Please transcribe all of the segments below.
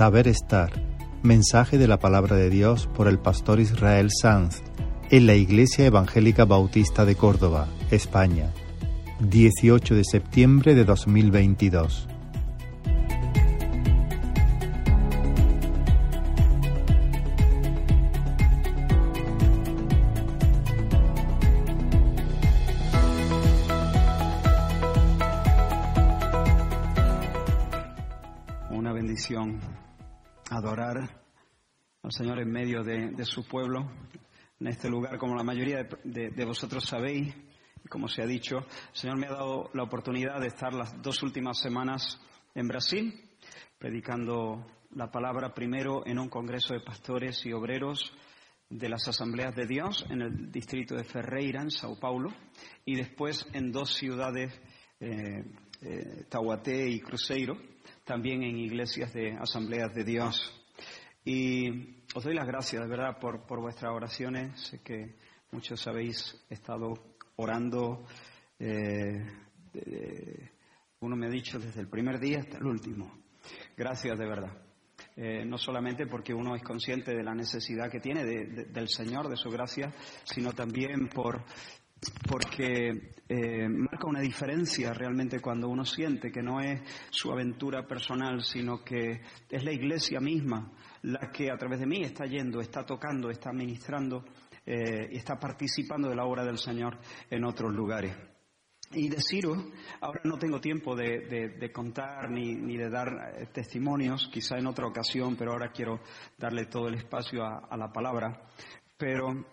Saber estar. Mensaje de la palabra de Dios por el pastor Israel Sanz en la Iglesia Evangélica Bautista de Córdoba, España. 18 de septiembre de 2022. Señor en medio de, su pueblo, en este lugar, como la mayoría de, vosotros sabéis, como se ha dicho, el Señor me ha dado la oportunidad de estar las dos últimas semanas en Brasil, predicando la palabra primero en un congreso de pastores y obreros de las asambleas de Dios en el distrito de Ferreira, en Sao Paulo, y después en dos ciudades, eh, eh Tauaté y Cruzeiro, también en iglesias de asambleas de Dios. Y os doy las gracias, de verdad, por, por vuestras oraciones. Sé que muchos habéis estado orando. Eh, uno me ha dicho desde el primer día hasta el último. Gracias, de verdad. Eh, no solamente porque uno es consciente de la necesidad que tiene del Señor, de su gracia, sino también por porque eh, marca una diferencia realmente cuando uno siente que no es su aventura personal, sino que es la iglesia misma la que a través de mí está yendo, está tocando, está ministrando eh, y está participando de la obra del Señor en otros lugares. Y deciros, ahora no tengo tiempo de, contar ni, ni, de dar eh, testimonios, quizá en otra ocasión, pero ahora quiero darle todo el espacio a la palabra. Pero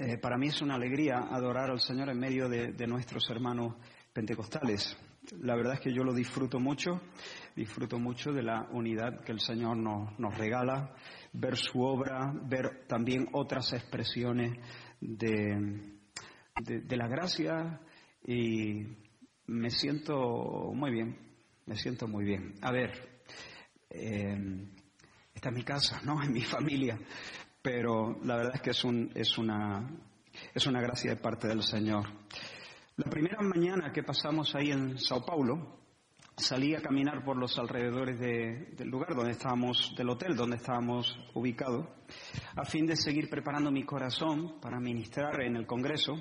eh, para mí es una alegría adorar al Señor en medio de, nuestros hermanos pentecostales. La verdad es que yo lo disfruto mucho, disfruto mucho de la unidad que el Señor nos, regala, ver su obra, ver también otras expresiones de, la gracia y me siento muy bien, me siento muy bien. A ver, eh, esta es mi casa, ¿no? Es mi familia pero la verdad es que es, un, es, una, es una gracia de parte del Señor. La primera mañana que pasamos ahí en Sao Paulo, salí a caminar por los alrededores del lugar donde estábamos, del hotel donde estábamos ubicados, a fin de seguir preparando mi corazón para ministrar en el Congreso.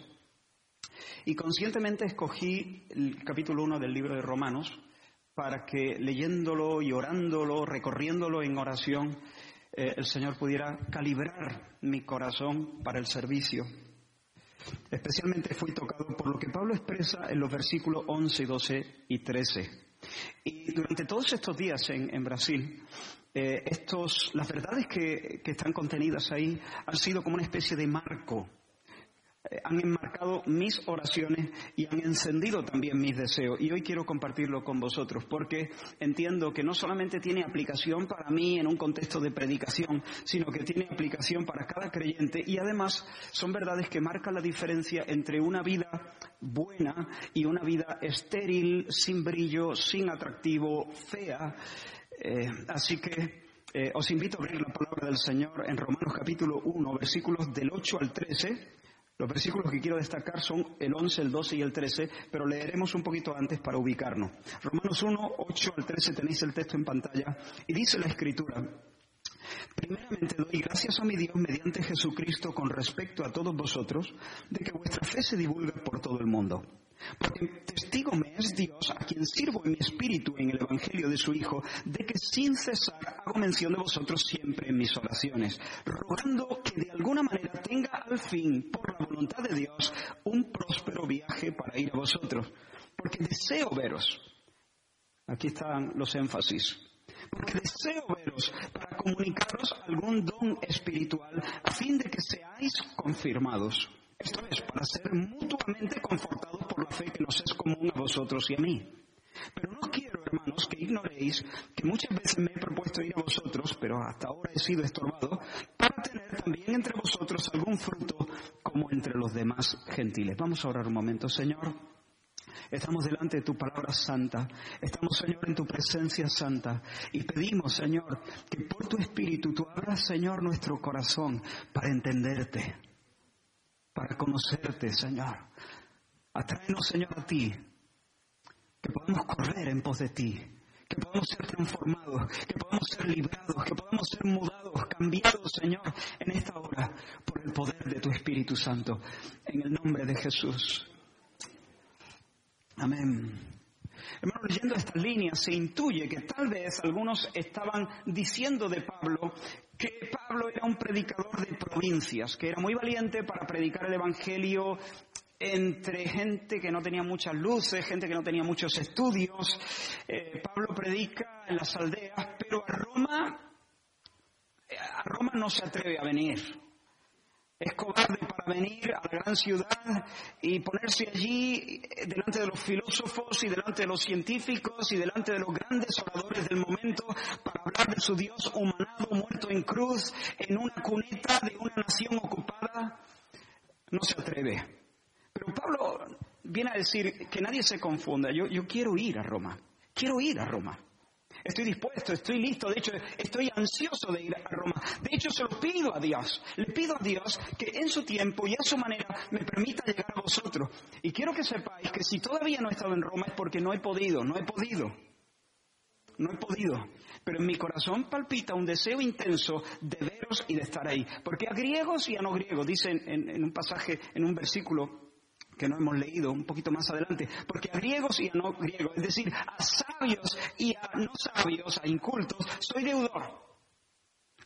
Y conscientemente escogí el capítulo 1 del libro de Romanos para que leyéndolo y orándolo, recorriéndolo en oración, eh, el Señor pudiera calibrar mi corazón para el servicio. Especialmente fui tocado por lo que Pablo expresa en los versículos 11, 12 y 13. Y durante todos estos días en, Brasil, eh, estos, las verdades que, que están contenidas ahí han sido como una especie de marco han enmarcado mis oraciones y han encendido también mis deseos. Y hoy quiero compartirlo con vosotros porque entiendo que no solamente tiene aplicación para mí en un contexto de predicación, sino que tiene aplicación para cada creyente y además son verdades que marcan la diferencia entre una vida buena y una vida estéril, sin brillo, sin atractivo, fea. Eh, así que eh, os invito a abrir la palabra del Señor en Romanos capítulo 1, versículos del 8 al 13 los versículos que quiero destacar son el 11, el 12 y el 13, pero leeremos un poquito antes para ubicarnos. Romanos 1, 8 al 13 tenéis el texto en pantalla y dice la escritura, Primeramente doy gracias a mi Dios mediante Jesucristo con respecto a todos vosotros de que vuestra fe se divulga por todo el mundo. Porque testigo me es Dios, a quien sirvo en mi espíritu en el Evangelio de su Hijo, de que sin cesar hago mención de vosotros siempre en mis oraciones, rogando que de alguna manera tenga al fin, por la voluntad de Dios, un próspero viaje para ir a vosotros. Porque deseo veros. Aquí están los énfasis. Porque deseo veros para comunicaros algún don espiritual a fin de que seáis confirmados esto es, para ser mutuamente confortados por la fe que nos es común a vosotros y a mí. Pero no quiero, hermanos, que ignoréis que muchas veces me he propuesto ir a vosotros, pero hasta ahora he sido estorbado, para tener también entre vosotros algún fruto como entre los demás gentiles. Vamos a orar un momento, Señor. Estamos delante de tu palabra santa. Estamos, Señor, en tu presencia santa. Y pedimos, Señor, que por tu espíritu tú abras, Señor, nuestro corazón para entenderte para conocerte, Señor. Atráenos, Señor, a ti, que podamos correr en pos de ti, que podamos ser transformados, que podamos ser librados, que podamos ser mudados, cambiados, Señor, en esta hora, por el poder de tu Espíritu Santo, en el nombre de Jesús. Amén. Hermano, leyendo estas líneas se intuye que tal vez algunos estaban diciendo de Pablo que Pablo era un predicador de provincias, que era muy valiente para predicar el Evangelio entre gente que no tenía muchas luces, gente que no tenía muchos estudios. Eh, Pablo predica en las aldeas, pero a Roma, a Roma no se atreve a venir. Es cobarde venir a la gran ciudad y ponerse allí delante de los filósofos y delante de los científicos y delante de los grandes oradores del momento para hablar de su Dios humanado, muerto en cruz, en una cuneta de una nación ocupada. No se atreve. Pero Pablo viene a decir que nadie se confunda. Yo, yo quiero ir a Roma. Quiero ir a Roma. Estoy dispuesto, estoy listo, de hecho estoy ansioso de ir a Roma. De hecho se lo pido a Dios. Le pido a Dios que en su tiempo y a su manera me permita llegar a vosotros. Y quiero que sepáis que si todavía no he estado en Roma es porque no he podido, no he podido. No he podido. Pero en mi corazón palpita un deseo intenso de veros y de estar ahí. Porque a griegos y a no griegos, dice en un pasaje, en un versículo que no hemos leído un poquito más adelante, porque a griegos y a no griegos, es decir, a sabios y a no sabios, a incultos, soy deudor.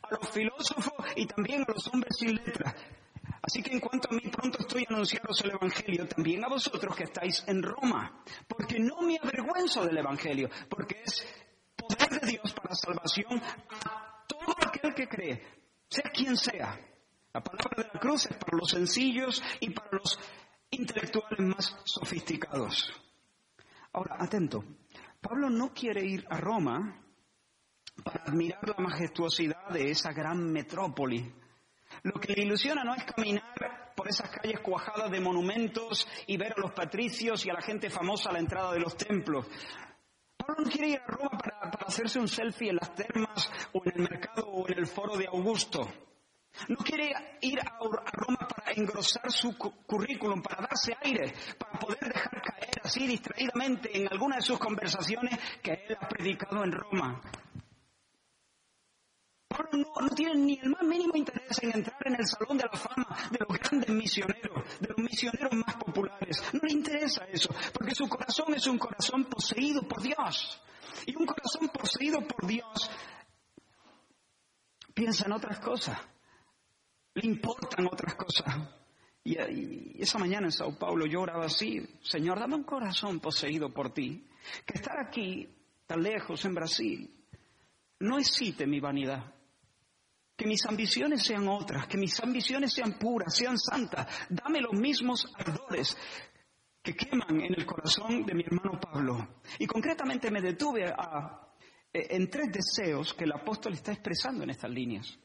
A los filósofos y también a los hombres sin letra. Así que en cuanto a mí pronto estoy anunciando el Evangelio, también a vosotros que estáis en Roma, porque no me avergüenzo del Evangelio, porque es poder de Dios para salvación a todo aquel que cree, sea quien sea. La palabra de la cruz es para los sencillos y para los intelectuales más sofisticados. Ahora, atento, Pablo no quiere ir a Roma para admirar la majestuosidad de esa gran metrópoli. Lo que le ilusiona no es caminar por esas calles cuajadas de monumentos y ver a los patricios y a la gente famosa a la entrada de los templos. Pablo no quiere ir a Roma para, para hacerse un selfie en las termas o en el mercado o en el foro de Augusto. No quiere ir a Roma para engrosar su currículum, para darse aire, para poder dejar caer así distraídamente en alguna de sus conversaciones que él ha predicado en Roma. No, tiene ni el más mínimo interés en entrar en el salón de la fama de los grandes misioneros, de los misioneros más populares. No le interesa eso, porque su corazón es un corazón poseído por Dios. Y un corazón poseído por Dios piensa en otras cosas le importan otras cosas. Y, esa mañana en Sao Paulo yo oraba así, Señor, dame un corazón poseído por ti, que estar aquí tan lejos en Brasil no excite mi vanidad. Que mis ambiciones sean otras, que mis ambiciones sean puras, sean santas. Dame los mismos ardores que queman en el corazón de mi hermano Pablo. Y concretamente me detuve a, en tres deseos que el apóstol está expresando en estas líneas.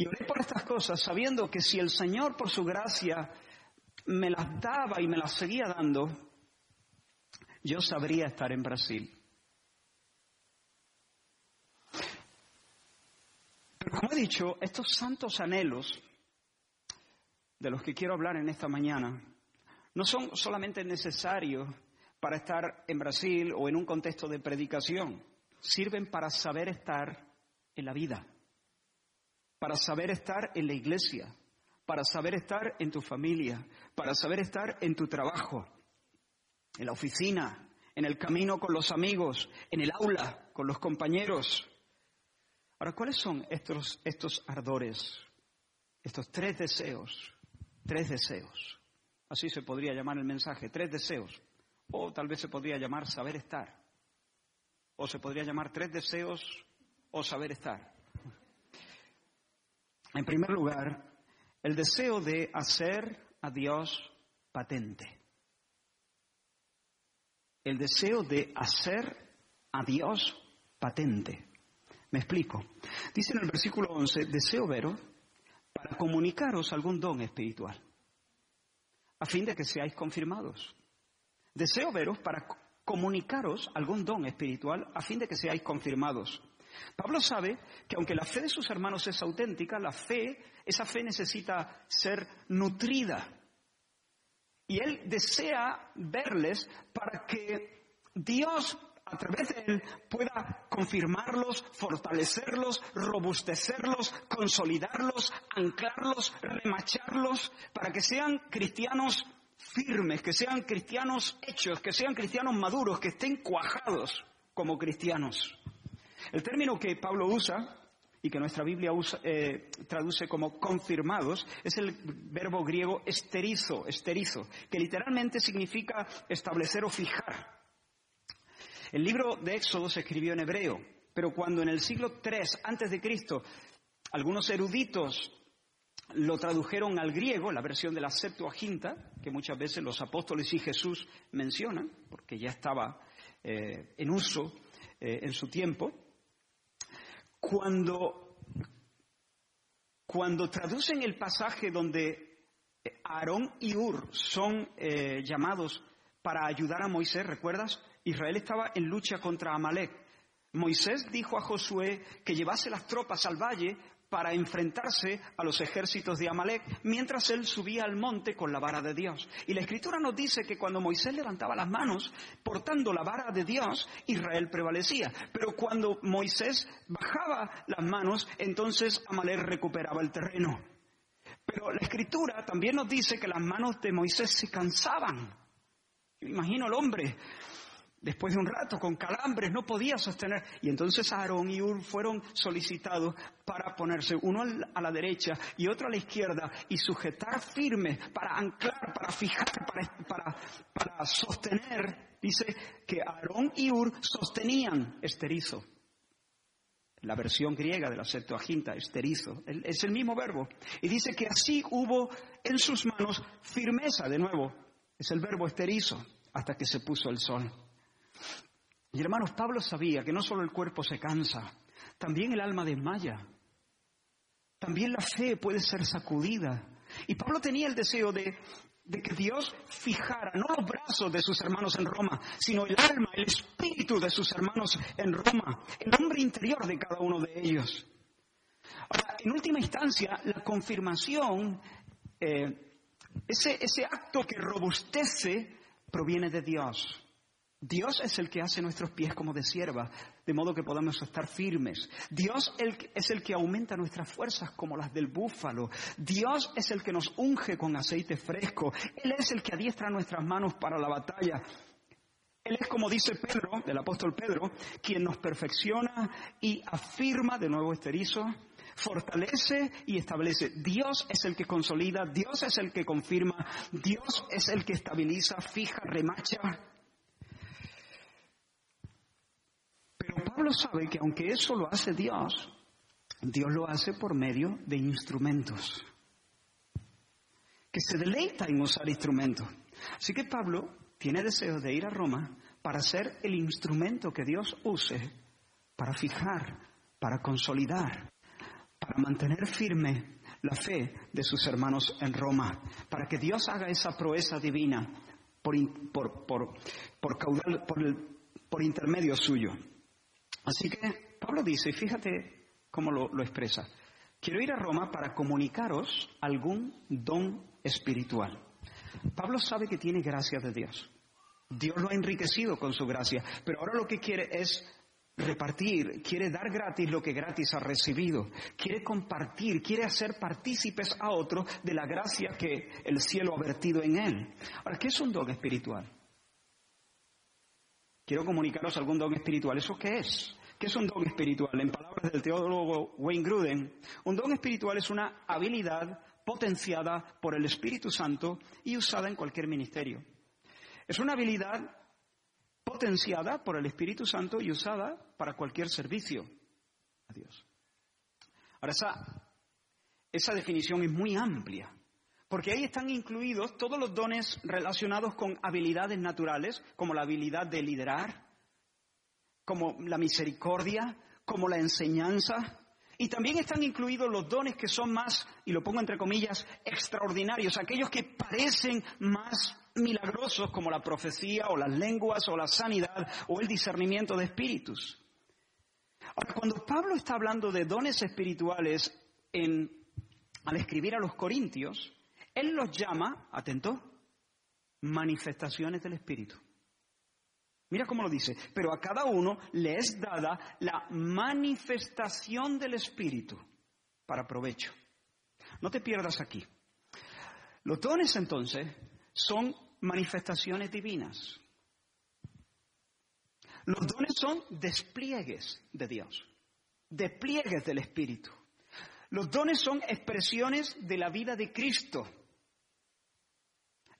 Y oré por estas cosas sabiendo que si el Señor por su gracia me las daba y me las seguía dando, yo sabría estar en Brasil. Pero como he dicho, estos santos anhelos de los que quiero hablar en esta mañana no son solamente necesarios para estar en Brasil o en un contexto de predicación, sirven para saber estar en la vida para saber estar en la iglesia, para saber estar en tu familia, para saber estar en tu trabajo, en la oficina, en el camino con los amigos, en el aula, con los compañeros. Ahora, ¿cuáles son estos, estos ardores, estos tres deseos? Tres deseos. Así se podría llamar el mensaje, tres deseos. O tal vez se podría llamar saber estar. O se podría llamar tres deseos o saber estar. En primer lugar, el deseo de hacer a Dios patente. El deseo de hacer a Dios patente. Me explico. Dice en el versículo 11, deseo veros para comunicaros algún don espiritual, a fin de que seáis confirmados. Deseo veros para comunicaros algún don espiritual, a fin de que seáis confirmados. Pablo sabe que aunque la fe de sus hermanos es auténtica, la fe, esa fe necesita ser nutrida. Y él desea verles para que Dios a través de él pueda confirmarlos, fortalecerlos, robustecerlos, consolidarlos, anclarlos, remacharlos, para que sean cristianos firmes, que sean cristianos hechos, que sean cristianos maduros, que estén cuajados como cristianos. El término que Pablo usa y que nuestra Biblia eh, traduce como confirmados, es el verbo griego esterizo, esterizo, que literalmente significa establecer o fijar. El libro de Éxodo se escribió en hebreo, pero cuando en el siglo III antes de Cristo algunos eruditos lo tradujeron al griego, la versión de la Septuaginta, que muchas veces los apóstoles y Jesús mencionan, porque ya estaba eh, en uso eh, en su tiempo, cuando, cuando traducen el pasaje donde Aarón y Ur son eh, llamados para ayudar a Moisés, ¿recuerdas? Israel estaba en lucha contra Amalek. Moisés dijo a Josué que llevase las tropas al valle para enfrentarse a los ejércitos de Amalek, mientras él subía al monte con la vara de Dios. Y la escritura nos dice que cuando Moisés levantaba las manos, portando la vara de Dios, Israel prevalecía. Pero cuando Moisés bajaba las manos, entonces Amalek recuperaba el terreno. Pero la escritura también nos dice que las manos de Moisés se cansaban. imagino al hombre Después de un rato, con calambres, no podía sostener. Y entonces Aarón y Ur fueron solicitados para ponerse uno a la derecha y otro a la izquierda y sujetar firme, para anclar, para fijar, para, para, sostener. Dice que Aarón y Ur sostenían esterizo. La versión griega de la Septuaginta, esterizo, es el mismo verbo. Y dice que así hubo en sus manos firmeza, de nuevo, es el verbo esterizo, hasta que se puso el sol. Y hermanos, Pablo sabía que no solo el cuerpo se cansa, también el alma desmaya. También la fe puede ser sacudida. Y Pablo tenía el deseo de, de que Dios fijara no los brazos de sus hermanos en Roma, sino el alma, el espíritu de sus hermanos en Roma, el hombre interior de cada uno de ellos. Ahora, en última instancia, la confirmación, eh, ese, ese acto que robustece, proviene de Dios. Dios es el que hace nuestros pies como de sierva, de modo que podamos estar firmes. Dios es el que aumenta nuestras fuerzas como las del búfalo. Dios es el que nos unge con aceite fresco. Él es el que adiestra nuestras manos para la batalla. Él es, como dice Pedro, el apóstol Pedro, quien nos perfecciona y afirma, de nuevo esterizo, fortalece y establece. Dios es el que consolida, Dios es el que confirma, Dios es el que estabiliza, fija, remacha. Pablo sabe que aunque eso lo hace Dios, Dios lo hace por medio de instrumentos. Que se deleita en usar instrumentos. Así que Pablo tiene deseo de ir a Roma para ser el instrumento que Dios use para fijar, para consolidar, para mantener firme la fe de sus hermanos en Roma, para que Dios haga esa proeza divina por, por, por, por, caudal, por intermedio suyo. Así que Pablo dice, fíjate cómo lo, expresa, quiero ir a Roma para comunicaros algún don espiritual. Pablo sabe que tiene gracia de Dios. Dios lo ha enriquecido con su gracia, pero ahora lo que quiere es repartir, quiere dar gratis lo que gratis ha recibido, quiere compartir, quiere hacer partícipes a otros de la gracia que el cielo ha vertido en él. Ahora, ¿qué es un don espiritual? Quiero comunicaros algún don espiritual. ¿Eso qué es? ¿Qué es un don espiritual? En palabras del teólogo Wayne Gruden, un don espiritual es una habilidad potenciada por el Espíritu Santo y usada en cualquier ministerio. Es una habilidad potenciada por el Espíritu Santo y usada para cualquier servicio a Dios. Ahora, esa, esa definición es muy amplia, porque ahí están incluidos todos los dones relacionados con habilidades naturales, como la habilidad de liderar, como la misericordia, como la enseñanza. Y también están incluidos los dones que son más, y lo pongo entre comillas, extraordinarios, aquellos que parecen más milagrosos como la profecía o las lenguas o la sanidad o el discernimiento de espíritus. Ahora, cuando Pablo está hablando de dones espirituales al escribir a los corintios, él los llama, atento, manifestaciones del Espíritu. Mira cómo lo dice, pero a cada uno le es dada la manifestación del Espíritu para provecho. No te pierdas aquí. Los dones entonces son manifestaciones divinas. Los dones son despliegues de Dios, despliegues del Espíritu. Los dones son expresiones de la vida de Cristo.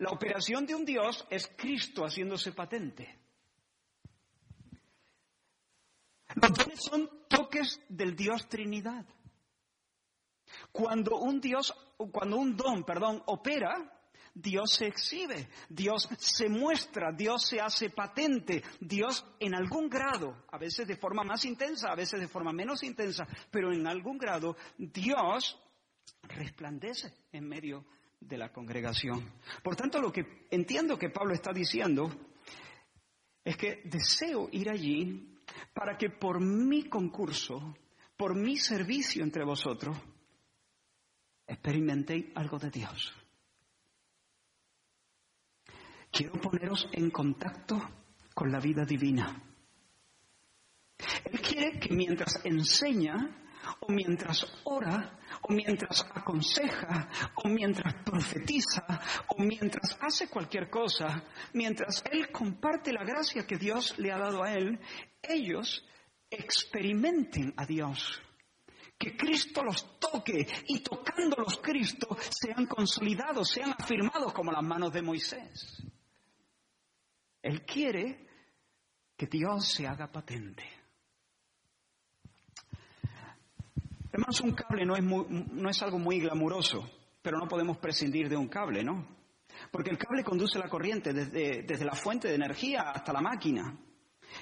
La operación de un Dios es Cristo haciéndose patente. Los dones son toques del Dios Trinidad. Cuando un Dios, cuando un don, perdón, opera, Dios se exhibe, Dios se muestra, Dios se hace patente, Dios en algún grado, a veces de forma más intensa, a veces de forma menos intensa, pero en algún grado Dios resplandece en medio de la congregación. Por tanto, lo que entiendo que Pablo está diciendo es que deseo ir allí para que por mi concurso, por mi servicio entre vosotros, experimentéis algo de Dios. Quiero poneros en contacto con la vida divina. Él quiere que mientras enseña, o mientras ora, o mientras aconseja, o mientras profetiza, o mientras hace cualquier cosa, mientras Él comparte la gracia que Dios le ha dado a Él, ellos experimenten a Dios. Que Cristo los toque y tocándolos Cristo sean consolidados, sean afirmados como las manos de Moisés. Él quiere que Dios se haga patente. Hermanos, un cable no es, no es algo muy glamuroso, pero no podemos prescindir de un cable, ¿no? Porque el cable conduce la corriente desde, desde la fuente de energía hasta la máquina.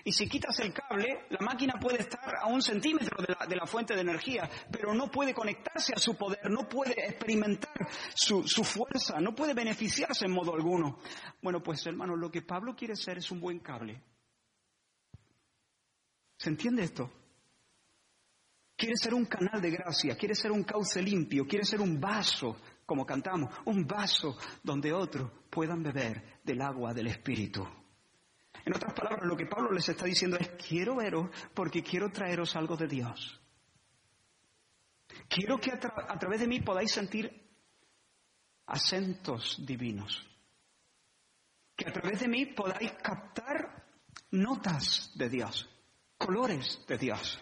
Y si quitas el cable, la máquina puede estar a un centímetro de la, de la, fuente de energía, pero no puede conectarse a su poder, no puede experimentar su, su, fuerza, no puede beneficiarse en modo alguno. Bueno, pues hermano, lo que Pablo quiere ser es un buen cable. ¿Se entiende esto? Quiere ser un canal de gracia, quiere ser un cauce limpio, quiere ser un vaso, como cantamos, un vaso donde otros puedan beber del agua del Espíritu. En otras palabras, lo que Pablo les está diciendo es, quiero veros porque quiero traeros algo de Dios. Quiero que a, a través de mí podáis sentir acentos divinos. Que a través de mí podáis captar notas de Dios, colores de Dios,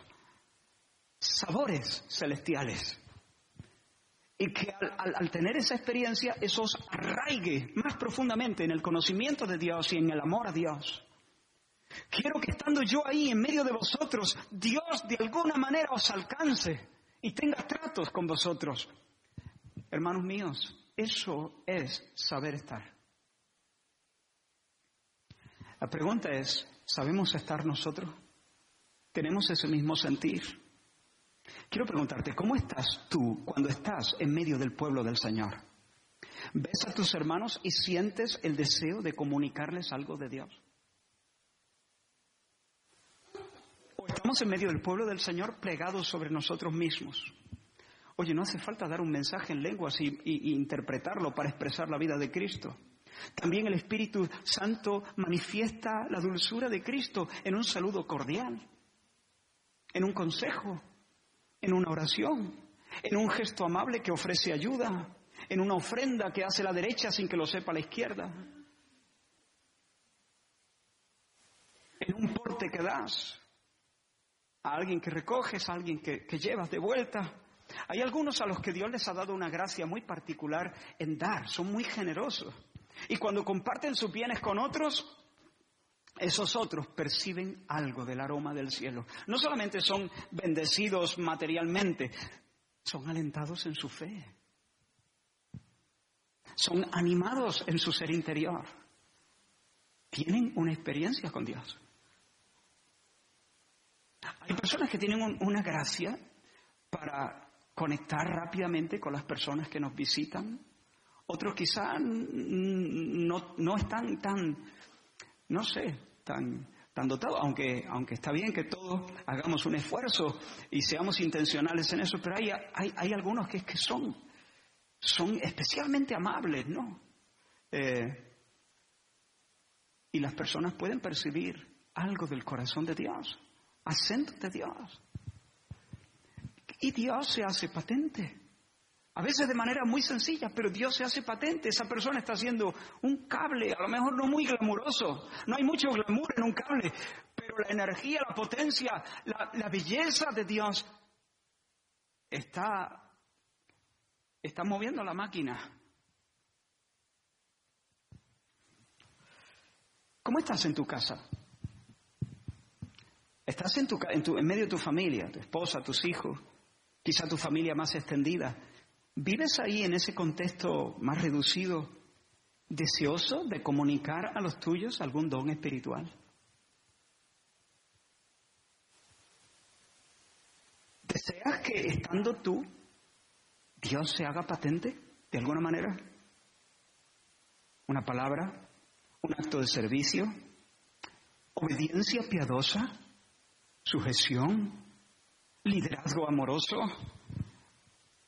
sabores celestiales. Y que al, tener esa experiencia, eso os arraigue más profundamente en el conocimiento de Dios y en el amor a Dios. Quiero que estando yo ahí en medio de vosotros, Dios de alguna manera os alcance y tenga tratos con vosotros. Hermanos míos, eso es saber estar. La pregunta es, ¿sabemos estar nosotros? ¿Tenemos ese mismo sentir? Quiero preguntarte, ¿cómo estás tú cuando estás en medio del pueblo del Señor? ¿Ves a tus hermanos y sientes el deseo de comunicarles algo de Dios? estamos en medio del pueblo del Señor plegados sobre nosotros mismos. Oye, no hace falta dar un mensaje en lenguas y, y, y, interpretarlo para expresar la vida de Cristo. También el Espíritu Santo manifiesta la dulzura de Cristo en un saludo cordial, en un consejo, en una oración, en un gesto amable que ofrece ayuda, en una ofrenda que hace la derecha sin que lo sepa la izquierda, en un porte que das, a alguien que recoges, a alguien que, que llevas de vuelta. Hay algunos a los que Dios les ha dado una gracia muy particular en dar, son muy generosos. Y cuando comparten sus bienes con otros, esos otros perciben algo del aroma del cielo. No solamente son bendecidos materialmente, son alentados en su fe. Son animados en su ser interior. Tienen una experiencia con Dios. Hay personas que tienen un, una gracia para conectar rápidamente con las personas que nos visitan. Otros quizás no, no están tan, no sé, tan, tan dotados, aunque, aunque está bien que todos hagamos un esfuerzo y seamos intencionales en eso, pero hay, hay, hay algunos que, que son, son especialmente amables, ¿no? Eh, y las personas pueden percibir algo del corazón de Dios, acento de Dios. Y Dios se hace patente. A veces de manera muy sencilla, pero Dios se hace patente. Esa persona está haciendo un cable, a lo mejor no muy glamuroso. No hay mucho glamour en un cable, pero la energía, la potencia, la, belleza de Dios está, está moviendo la máquina. ¿Cómo estás en tu casa? Estás en, tu, en, en medio de tu familia, tu esposa, tus hijos, quizá tu familia más extendida. ¿Vives ahí en ese contexto más reducido, deseoso de comunicar a los tuyos algún don espiritual? ¿Deseas que estando tú, Dios se haga patente de alguna manera? ¿Una palabra? ¿Un acto de servicio? ¿Obediencia piadosa? ¿Sujeción? ¿Liderazgo amoroso?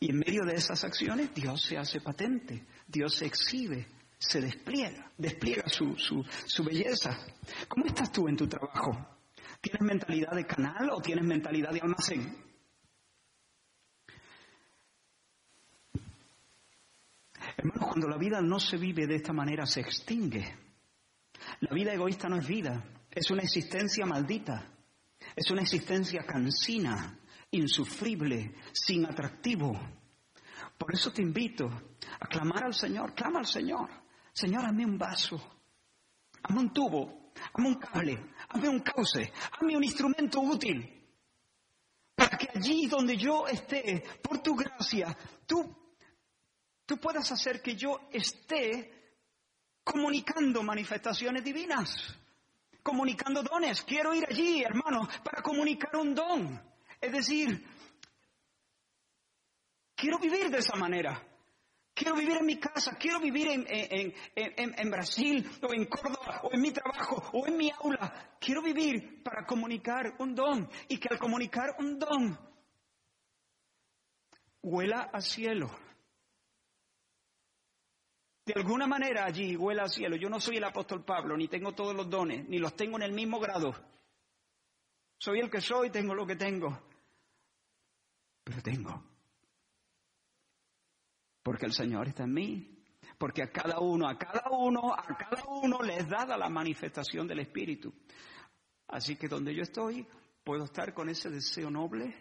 Y en medio de esas acciones Dios se hace patente, Dios se exhibe, se despliega, despliega su, su, su belleza. ¿Cómo estás tú en tu trabajo? ¿Tienes mentalidad de canal o tienes mentalidad de almacén? Hermanos, cuando la vida no se vive de esta manera, se extingue. La vida egoísta no es vida, es una existencia maldita, es una existencia cansina, insufrible, sin atractivo. Por eso te invito a clamar al Señor, clama al Señor. Señor, hazme un vaso, hazme un tubo, hazme un cable, hazme un cauce, hazme un instrumento útil. Para que allí donde yo esté, por tu gracia, tú, tú puedas hacer que yo esté comunicando manifestaciones divinas, comunicando dones. Quiero ir allí, hermano, para comunicar un don. Es decir, quiero vivir de esa manera. Quiero vivir en mi casa, quiero vivir en, en, en, en, Brasil o en Córdoba o en mi trabajo o en mi aula. Quiero vivir para comunicar un don y que al comunicar un don huela al cielo. De alguna manera allí huela al cielo. Yo no soy el apóstol Pablo, ni tengo todos los dones, ni los tengo en el mismo grado. Soy el que soy, tengo lo que tengo. Pero tengo. Porque el Señor está en mí. Porque a cada uno, a cada uno, a cada uno le es dada la manifestación del Espíritu. Así que donde yo estoy, puedo estar con ese deseo noble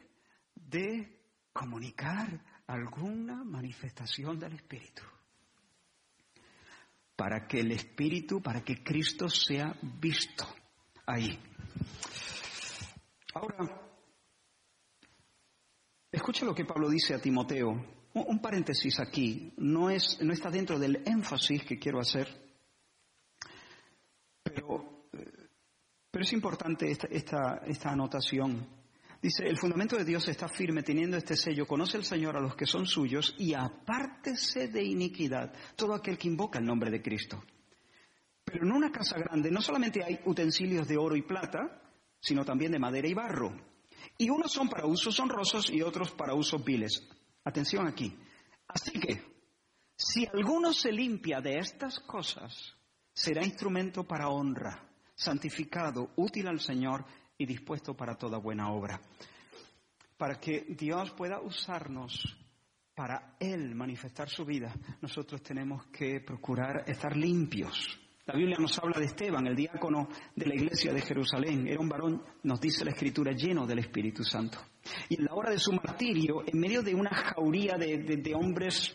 de comunicar alguna manifestación del Espíritu. Para que el Espíritu, para que Cristo sea visto ahí. Ahora, escucha lo que Pablo dice a Timoteo. Un, paréntesis aquí, no, es, no está dentro del énfasis que quiero hacer, pero, eh, pero es importante esta, esta, esta anotación. Dice, el fundamento de Dios está firme teniendo este sello, conoce el Señor a los que son suyos y apártese de iniquidad todo aquel que invoca el nombre de Cristo. Pero en una casa grande no solamente hay utensilios de oro y plata, sino también de madera y barro. Y unos son para usos honrosos y otros para usos viles. Atención aquí. Así que, si alguno se limpia de estas cosas, será instrumento para honra, santificado, útil al Señor y dispuesto para toda buena obra. Para que Dios pueda usarnos para Él manifestar su vida, nosotros tenemos que procurar estar limpios la Biblia nos habla de Esteban, el diácono de la iglesia de Jerusalén. Era un varón, nos dice la escritura, lleno del Espíritu Santo. Y en la hora de su martirio, en medio de una jauría de, hombres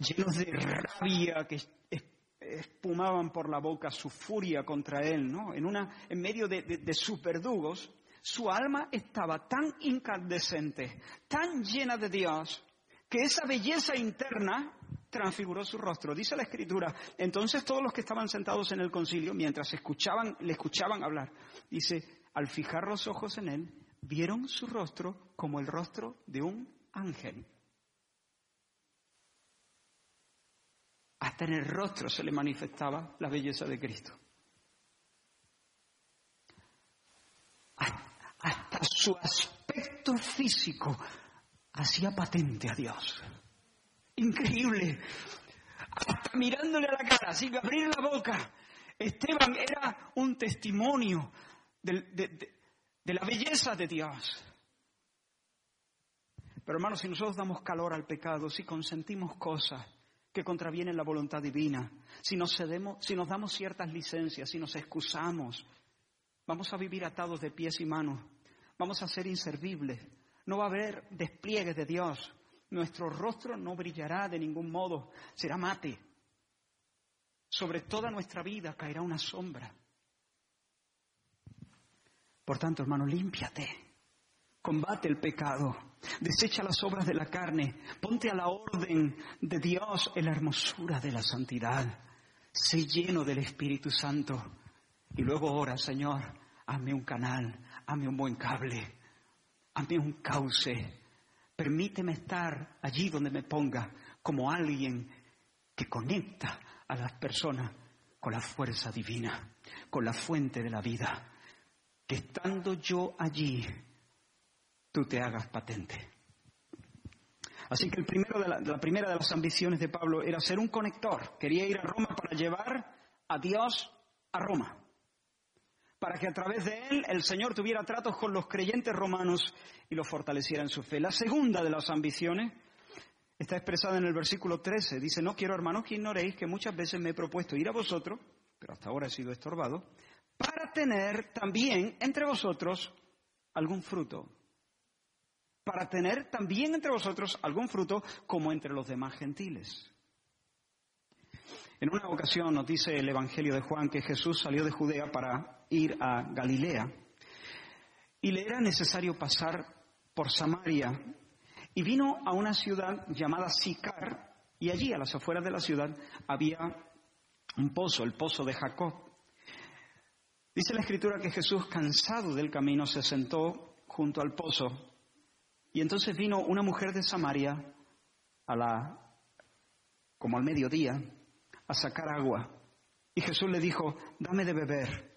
llenos de rabia que espumaban por la boca su furia contra él, ¿no? En, una, en medio de, de sus verdugos, su alma estaba tan incandescente, tan llena de Dios, que esa belleza interna transfiguró su rostro. Dice la escritura, entonces todos los que estaban sentados en el concilio, mientras escuchaban, le escuchaban hablar, dice, al fijar los ojos en él, vieron su rostro como el rostro de un ángel. Hasta en el rostro se le manifestaba la belleza de Cristo. Hasta su aspecto físico hacía patente a Dios. Increíble. Hasta mirándole a la cara, sin abrir la boca. Esteban era un testimonio de, de la belleza de Dios. Pero hermanos, si nosotros damos calor al pecado, si consentimos cosas que contravienen la voluntad divina, si nos, cedemos, si nos damos ciertas licencias, si nos excusamos, vamos a vivir atados de pies y manos, vamos a ser inservibles, no va a haber despliegues de Dios, nuestro rostro no brillará de ningún modo, será mate. Sobre toda nuestra vida caerá una sombra. Por tanto, hermano, límpiate. Combate el pecado, desecha las obras de la carne, ponte a la orden de Dios en la hermosura de la santidad. Sé lleno del Espíritu Santo y luego ora, Señor, hazme un canal, hazme un buen cable, hazme un cauce. Permíteme estar allí donde me ponga como alguien que conecta a las personas con la fuerza divina, con la fuente de la vida. Que estando yo allí, tú te hagas patente. Así que la, la, primera de las ambiciones de Pablo era ser un conector. Quería ir a Roma para llevar a Dios a Roma. Para que a través de él el Señor tuviera tratos con los creyentes romanos y los fortaleciera en su fe. La segunda de las ambiciones está expresada en el versículo 13. Dice, no quiero hermanos que ignoréis que muchas veces me he propuesto ir a vosotros, pero hasta ahora he sido estorbado, para tener también entre vosotros algún fruto para tener también entre vosotros algún fruto como entre los demás gentiles. En una ocasión nos dice el Evangelio de Juan que Jesús salió de Judea para ir a Galilea y le era necesario pasar por Samaria y vino a una ciudad llamada Sicar y allí a las afueras de la ciudad había un pozo, el pozo de Jacob. Dice la escritura que Jesús, cansado del camino, se sentó junto al pozo y entonces vino una mujer de Samaria a la, como al mediodía, a sacar agua. Y Jesús le dijo, dame de beber.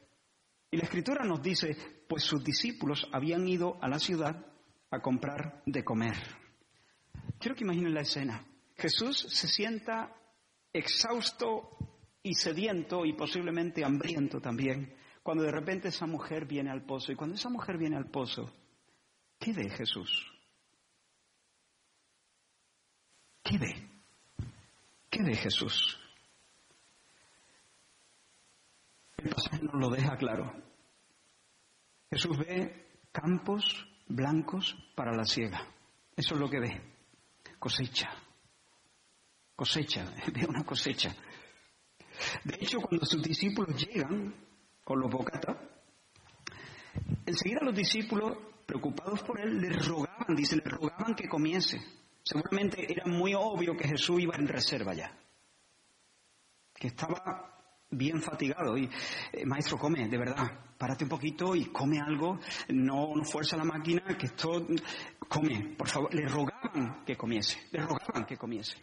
Y la escritura nos dice, pues sus discípulos habían ido a la ciudad a comprar de comer. Quiero que imaginen la escena. Jesús se sienta exhausto y sediento y posiblemente hambriento también, cuando de repente esa mujer viene al pozo. Y cuando esa mujer viene al pozo, ¿qué ve Jesús? ¿Qué ve? ¿Qué ve Jesús? El pasaje nos lo deja claro. Jesús ve campos blancos para la siega. Eso es lo que ve. Cosecha. Cosecha. Ve una cosecha. De hecho, cuando sus discípulos llegan con los bocatas, enseguida los discípulos, preocupados por él, le rogaban, dice, le rogaban que comiese. Seguramente era muy obvio que Jesús iba en reserva ya, que estaba bien fatigado y, eh, maestro, come, de verdad, párate un poquito y come algo, no, no fuerza la máquina, que esto, come, por favor, le rogaban que comiese, le rogaban que comiese.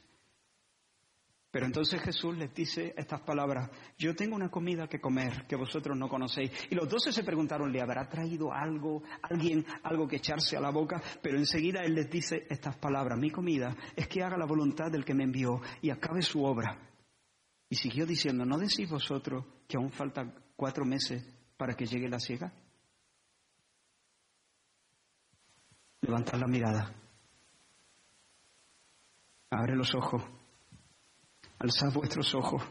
Pero entonces Jesús les dice estas palabras, yo tengo una comida que comer que vosotros no conocéis. Y los doce se preguntaron, ¿le habrá traído algo, alguien, algo que echarse a la boca? Pero enseguida Él les dice estas palabras, mi comida es que haga la voluntad del que me envió y acabe su obra. Y siguió diciendo, ¿no decís vosotros que aún faltan cuatro meses para que llegue la ciega? Levantad la mirada. Abre los ojos alzad vuestros ojos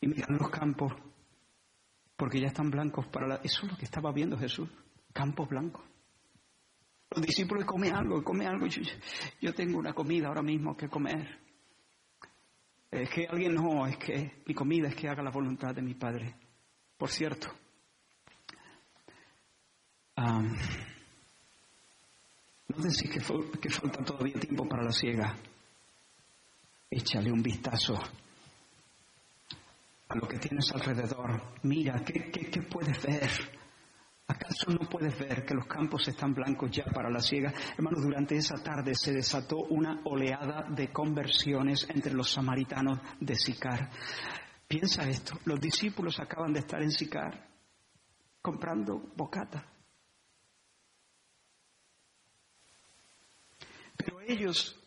y mirad los campos, porque ya están blancos para la... Eso es lo que estaba viendo Jesús, campos blancos. Los discípulos comen algo, comen algo. Yo, yo tengo una comida ahora mismo que comer. Es que alguien no, es que mi comida es que haga la voluntad de mi Padre. Por cierto, no decís que, falta todavía tiempo para la ciega échale un vistazo a lo que tienes alrededor. Mira, ¿qué, qué, puedes ver? ¿Acaso no puedes ver que los campos están blancos ya para la siega? Hermanos, durante esa tarde se desató una oleada de conversiones entre los samaritanos de Sicar. Piensa esto, los discípulos acaban de estar en Sicar comprando bocata. Pero ellos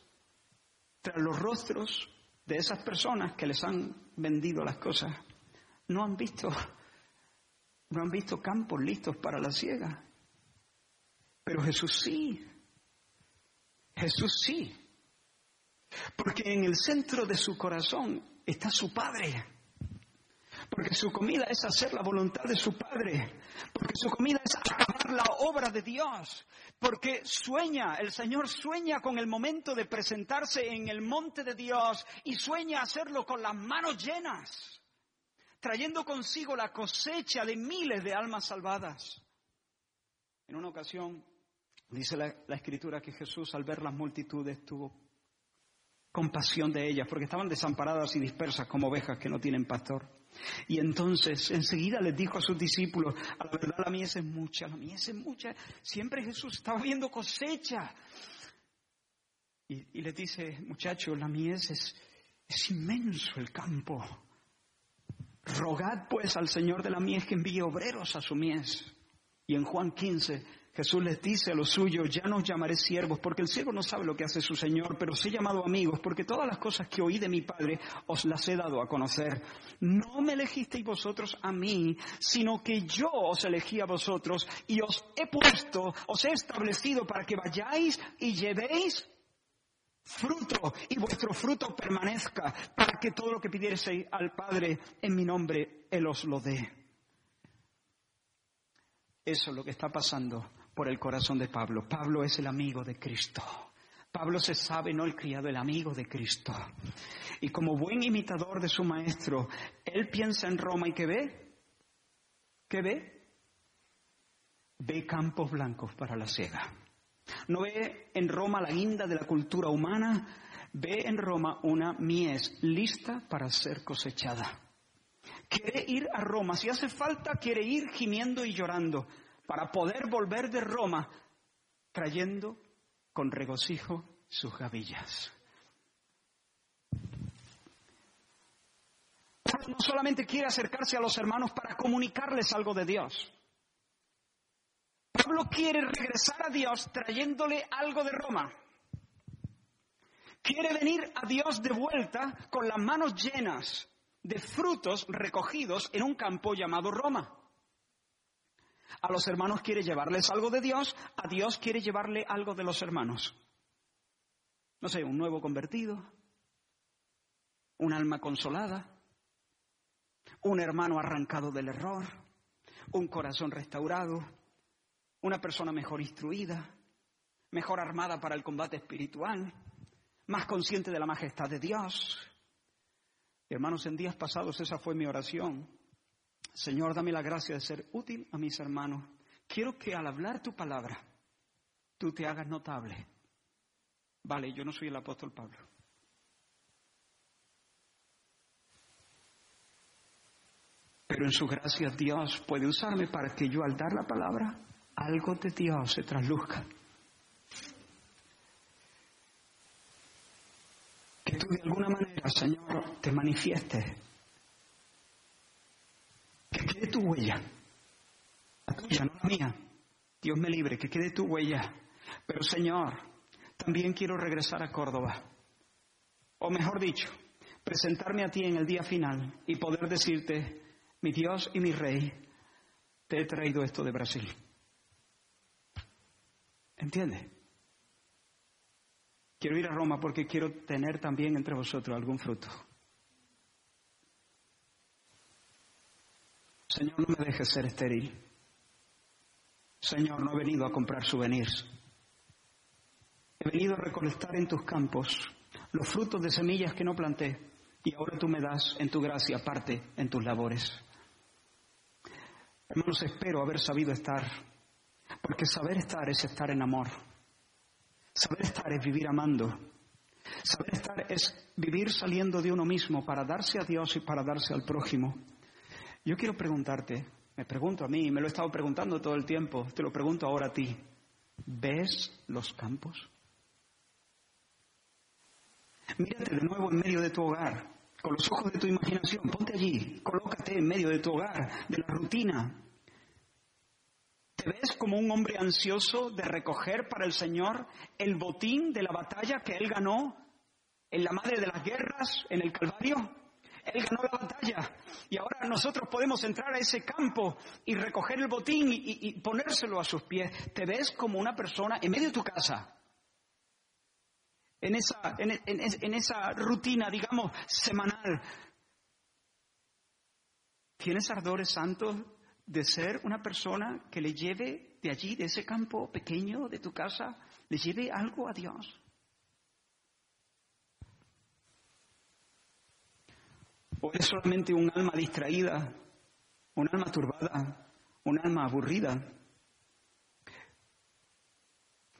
tras los rostros de esas personas que les han vendido las cosas, no han visto, no han visto campos listos para la siega. Pero Jesús sí. Jesús sí. Porque en el centro de su corazón está su Padre. Porque su comida es hacer la voluntad de su Padre. Porque su comida es acabar la obra de Dios. Porque sueña, el Señor sueña con el momento de presentarse en el monte de Dios y sueña hacerlo con las manos llenas, trayendo consigo la cosecha de miles de almas salvadas. En una ocasión, dice la, escritura que Jesús al ver las multitudes tuvo compasión de ellas, porque estaban desamparadas y dispersas como ovejas que no tienen pastor. Y entonces enseguida les dijo a sus discípulos, a la verdad la mies es mucha, la mies es mucha. Siempre Jesús estaba viendo cosecha. Y, y les dice, muchachos, la mies es, es inmenso el campo. Rogad pues al Señor de la mies que envíe obreros a su mies. Y en Juan 15 Jesús les dice a los suyos, ya no os llamaré siervos, porque el siervo no sabe lo que hace su Señor, pero os he llamado amigos, porque todas las cosas que oí de mi Padre os las he dado a conocer. No me elegisteis vosotros a mí, sino que yo os elegí a vosotros y os he puesto, os he establecido para que vayáis y llevéis fruto y vuestro fruto permanezca, para que todo lo que pidieseis al Padre en mi nombre, Él os lo dé. Eso es lo que está pasando por el corazón de Pablo. Pablo es el amigo de Cristo. Pablo se sabe, no el criado, el amigo de Cristo. Y como buen imitador de su maestro, él piensa en Roma y ¿qué ve? ¿Qué ve? Ve campos blancos para la siega. No ve en Roma la guinda de la cultura humana, ve en Roma una mies lista para ser cosechada. Quiere ir a Roma, si hace falta, quiere ir gimiendo y llorando para poder volver de Roma trayendo con regocijo sus gavillas. No solamente quiere acercarse a los hermanos para comunicarles algo de Dios. Pablo quiere regresar a Dios trayéndole algo de Roma. Quiere venir a Dios de vuelta con las manos llenas de frutos recogidos en un campo llamado Roma. A los hermanos quiere llevarles algo de Dios, a Dios quiere llevarle algo de los hermanos. No sé, un nuevo convertido, un alma consolada, un hermano arrancado del error, un corazón restaurado, una persona mejor instruida, mejor armada para el combate espiritual, más consciente de la majestad de Dios. Hermanos, en días pasados esa fue mi oración. Señor, dame la gracia de ser útil a mis hermanos. Quiero que al hablar tu palabra, tú te hagas notable. Vale, yo no soy el apóstol Pablo. Pero en su gracia Dios puede usarme para que yo al dar la palabra, algo de Dios se trasluzca. Que tú de alguna manera, Señor, te manifiestes que quede tu huella, la tuya, no la mía. Dios me libre, que quede tu huella. Pero Señor, también quiero regresar a Córdoba. O mejor dicho, presentarme a ti en el día final y poder decirte, mi Dios y mi Rey, te he traído esto de Brasil. ¿Entiendes? Quiero ir a Roma porque quiero tener también entre vosotros algún fruto. Señor, no me dejes ser estéril. Señor, no he venido a comprar souvenirs. He venido a recolectar en tus campos los frutos de semillas que no planté y ahora tú me das en tu gracia parte en tus labores. Hermanos, espero haber sabido estar, porque saber estar es estar en amor. Saber estar es vivir amando. Saber estar es vivir saliendo de uno mismo para darse a Dios y para darse al prójimo. Yo quiero preguntarte, me pregunto a mí, me lo he estado preguntando todo el tiempo, te lo pregunto ahora a ti. ¿Ves los campos? Mírate de nuevo en medio de tu hogar, con los ojos de tu imaginación, ponte allí, colócate en medio de tu hogar, de la rutina. ¿Te ves como un hombre ansioso de recoger para el Señor el botín de la batalla que Él ganó en la madre de las guerras, en el Calvario? Él ganó la batalla. Y ahora nosotros podemos entrar a ese campo y recoger el botín y, ponérselo a sus pies. Te ves como una persona en medio de tu casa. En esa, en esa rutina, digamos, semanal. ¿Tienes ardores santos de ser una persona que le lleve de allí, de ese campo pequeño de tu casa, le lleve algo a Dios? ¿O eres solamente un alma distraída, un alma turbada, un alma aburrida?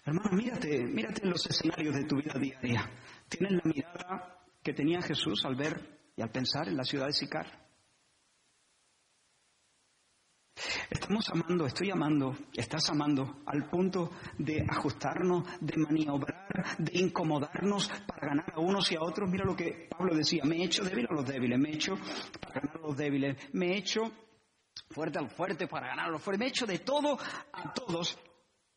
Hermano, mírate, mírate en los escenarios de tu vida diaria. ¿Tienes la mirada que tenía Jesús al ver y al pensar en la ciudad de Sicar? Estamos amando, estoy amando, estás amando al punto de ajustarnos, de maniobrar, de incomodarnos para ganar a unos y a otros. Mira lo que Pablo decía, me he hecho débil a los débiles, me he hecho para ganar a los débiles, me he hecho fuerte al fuerte para ganar a los fuertes, me he hecho de todo a todos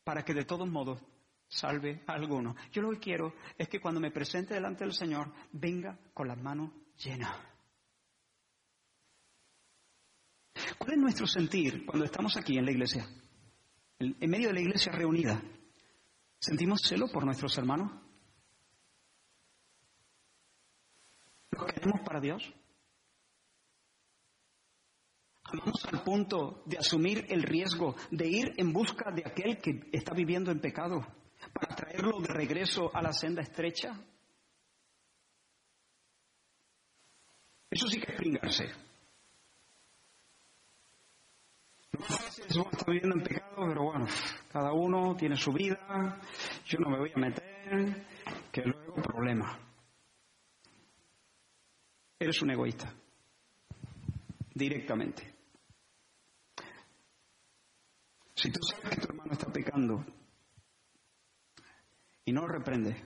para que de todos modos salve a alguno. Yo lo que quiero es que cuando me presente delante del Señor venga con las manos llenas. ¿Cuál es nuestro sentir cuando estamos aquí en la iglesia? En medio de la iglesia reunida. ¿Sentimos celo por nuestros hermanos? ¿Los queremos para Dios? ¿Amamos al punto de asumir el riesgo de ir en busca de aquel que está viviendo en pecado para traerlo de regreso a la senda estrecha? Eso sí que es pringarse. Está viviendo en pecado, pero bueno, cada uno tiene su vida, yo no me voy a meter, que luego problema. Eres un egoísta, directamente. Si tú sabes que tu hermano está pecando y no lo reprendes,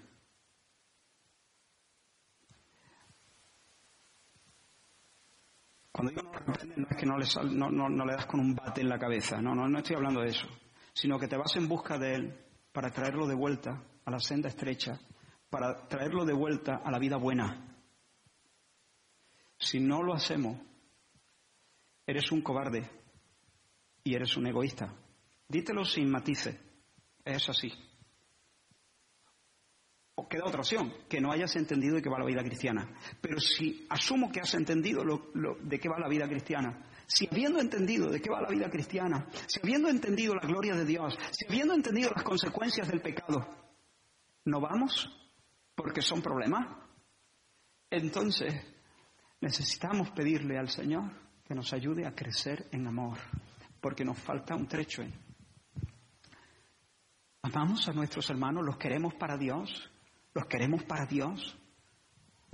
Cuando digo no reprende, no es que no le, no, le das con un bate en la cabeza, no, no, no estoy hablando de eso, sino que te vas en busca de él para traerlo de vuelta a la senda estrecha, para traerlo de vuelta a la vida buena. Si no lo hacemos, eres un cobarde y eres un egoísta. Dítelo sin matices, es así queda otra opción, que no hayas entendido de qué va la vida cristiana. Pero si asumo que has entendido de qué va la vida cristiana, si habiendo entendido de qué va la vida cristiana, si habiendo entendido la gloria de Dios, si habiendo entendido las consecuencias del pecado, ¿no vamos? Porque son problemas. Entonces, necesitamos pedirle al Señor que nos ayude a crecer en amor, porque nos falta un trecho. Amamos a nuestros hermanos, los queremos para Dios, ¿Los queremos para Dios?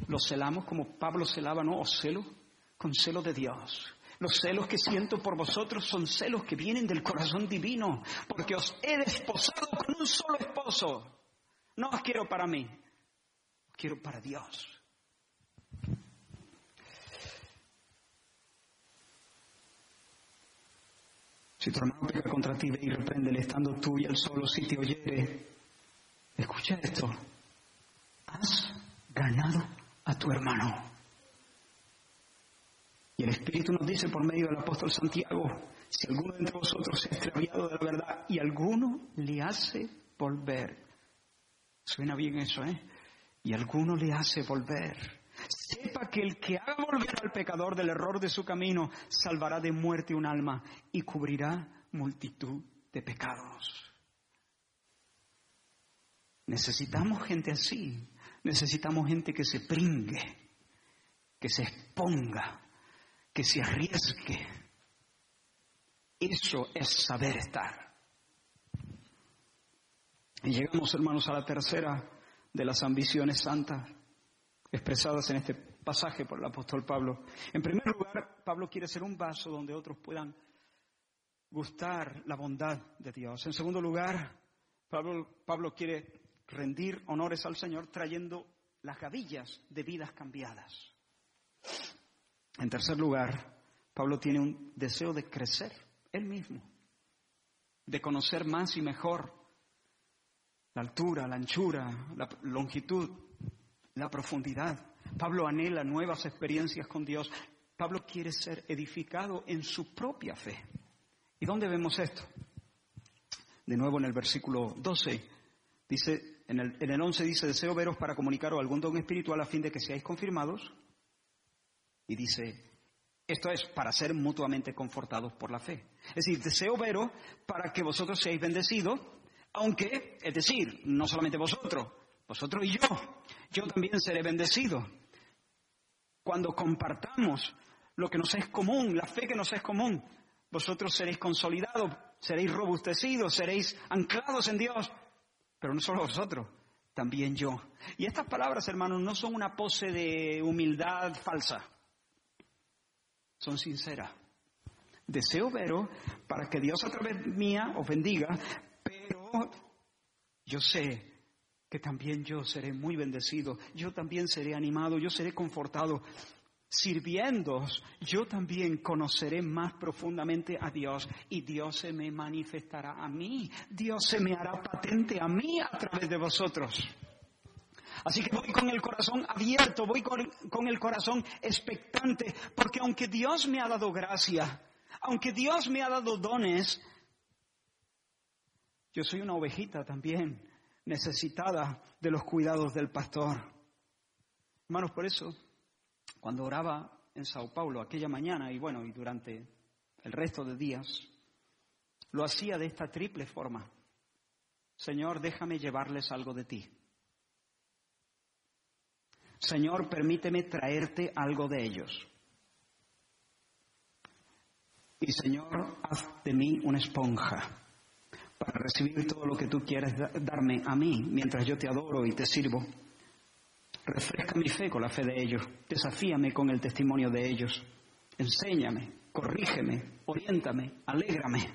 ¿Los celamos como Pablo celaba, no? ¿O celo? Con celo de Dios. Los celos que siento por vosotros son celos que vienen del corazón divino, porque os he desposado con un solo esposo. No os quiero para mí, quiero para Dios. Si tu hermano peca contra ti, ve y repréndele estando tú y él solo, si te oyere. Escucha esto has ganado a tu hermano. Y el Espíritu nos dice por medio del apóstol Santiago, si alguno de entre vosotros se ha extraviado de la verdad y alguno le hace volver. Suena bien eso, ¿eh? Y alguno le hace volver. Sepa que el que haga volver al pecador del error de su camino salvará de muerte un alma y cubrirá multitud de pecados. Necesitamos gente así. Necesitamos gente que se pringue, que se exponga, que se arriesgue. Eso es saber estar. Y llegamos, hermanos, a la tercera de las ambiciones santas expresadas en este pasaje por el apóstol Pablo. En primer lugar, Pablo quiere ser un vaso donde otros puedan gustar la bondad de Dios. En segundo lugar, Pablo, Pablo quiere rendir honores al Señor trayendo las gavillas de vidas cambiadas. En tercer lugar, Pablo tiene un deseo de crecer él mismo, de conocer más y mejor la altura, la anchura, la longitud, la profundidad, Pablo anhela nuevas experiencias con Dios. Pablo quiere ser edificado en su propia fe. ¿Y dónde vemos esto? De nuevo en el versículo 12, dice, en el, en el 11 dice, deseo veros para comunicaros algún don espiritual a fin de que seáis confirmados. Y dice, esto es para ser mutuamente confortados por la fe. Es decir, deseo veros para que vosotros seáis bendecidos, aunque, es decir, no solamente vosotros, vosotros y yo, yo también seré bendecido. Cuando compartamos lo que nos es común, la fe que nos es común, vosotros seréis consolidados, seréis robustecidos, seréis anclados en Dios. Pero no solo vosotros, también yo. Y estas palabras, hermanos, no son una pose de humildad falsa. Son sinceras. Deseo veros para que Dios a través mía os bendiga, pero yo sé que también yo seré muy bendecido, yo también seré animado, yo seré confortado sirviéndoos, yo también conoceré más profundamente a Dios y Dios se me manifestará a mí, Dios se me hará patente a mí a través de vosotros. Así que voy con el corazón abierto, voy con, con el corazón expectante, porque aunque Dios me ha dado gracia, aunque Dios me ha dado dones, yo soy una ovejita también, necesitada de los cuidados del pastor. Hermanos, por eso cuando oraba en Sao Paulo aquella mañana y bueno, y durante el resto de días, lo hacía de esta triple forma. Señor, déjame llevarles algo de ti. Señor, permíteme traerte algo de ellos. Y Señor, haz de mí una esponja para recibir todo lo que tú quieres darme a mí mientras yo te adoro y te sirvo. Refresca mi fe con la fe de ellos. Desafíame con el testimonio de ellos. Enséñame, corrígeme, oriéntame, alégrame.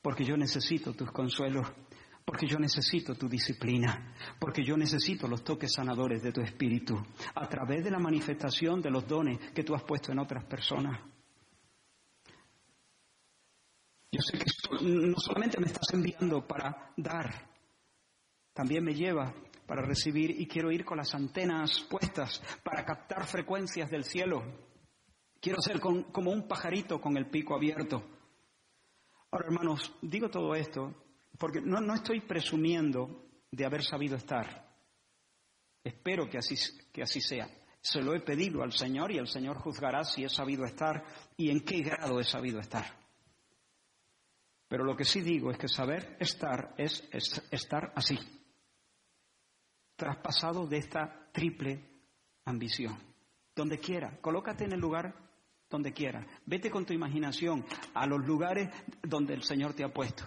Porque yo necesito tus consuelos. Porque yo necesito tu disciplina. Porque yo necesito los toques sanadores de tu espíritu. A través de la manifestación de los dones que tú has puesto en otras personas. Yo sé que no solamente me estás enviando para dar, también me lleva para recibir y quiero ir con las antenas puestas para captar frecuencias del cielo. Quiero ser como un pajarito con el pico abierto. Ahora, hermanos, digo todo esto porque no, no estoy presumiendo de haber sabido estar. Espero que así, que así sea. Se lo he pedido al Señor y el Señor juzgará si he sabido estar y en qué grado he sabido estar. Pero lo que sí digo es que saber estar es estar así traspasado de esta triple ambición. Donde quiera, colócate en el lugar donde quiera. Vete con tu imaginación a los lugares donde el Señor te ha puesto.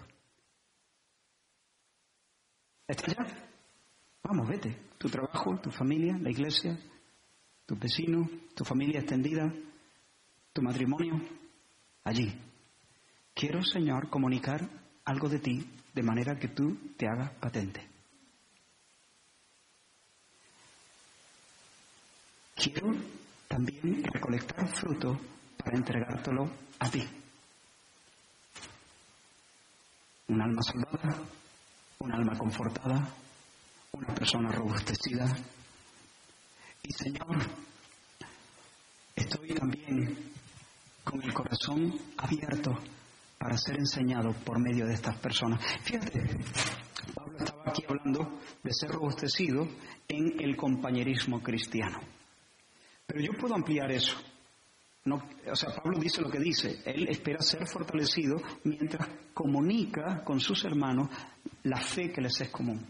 ¿Estás allá? Vamos, vete. Tu trabajo, tu familia, la iglesia, tu vecino, tu familia extendida, tu matrimonio, allí. Quiero, Señor, comunicar algo de ti de manera que tú te hagas patente. Quiero también recolectar fruto para entregártelo a ti. Un alma salvada, un alma confortada, una persona robustecida. Y Señor, estoy también con el corazón abierto para ser enseñado por medio de estas personas. Fíjate, Pablo estaba aquí hablando de ser robustecido en el compañerismo cristiano. Pero yo puedo ampliar eso. O sea, Pablo dice lo que dice. Él espera ser fortalecido mientras comunica con sus hermanos la fe que les es común.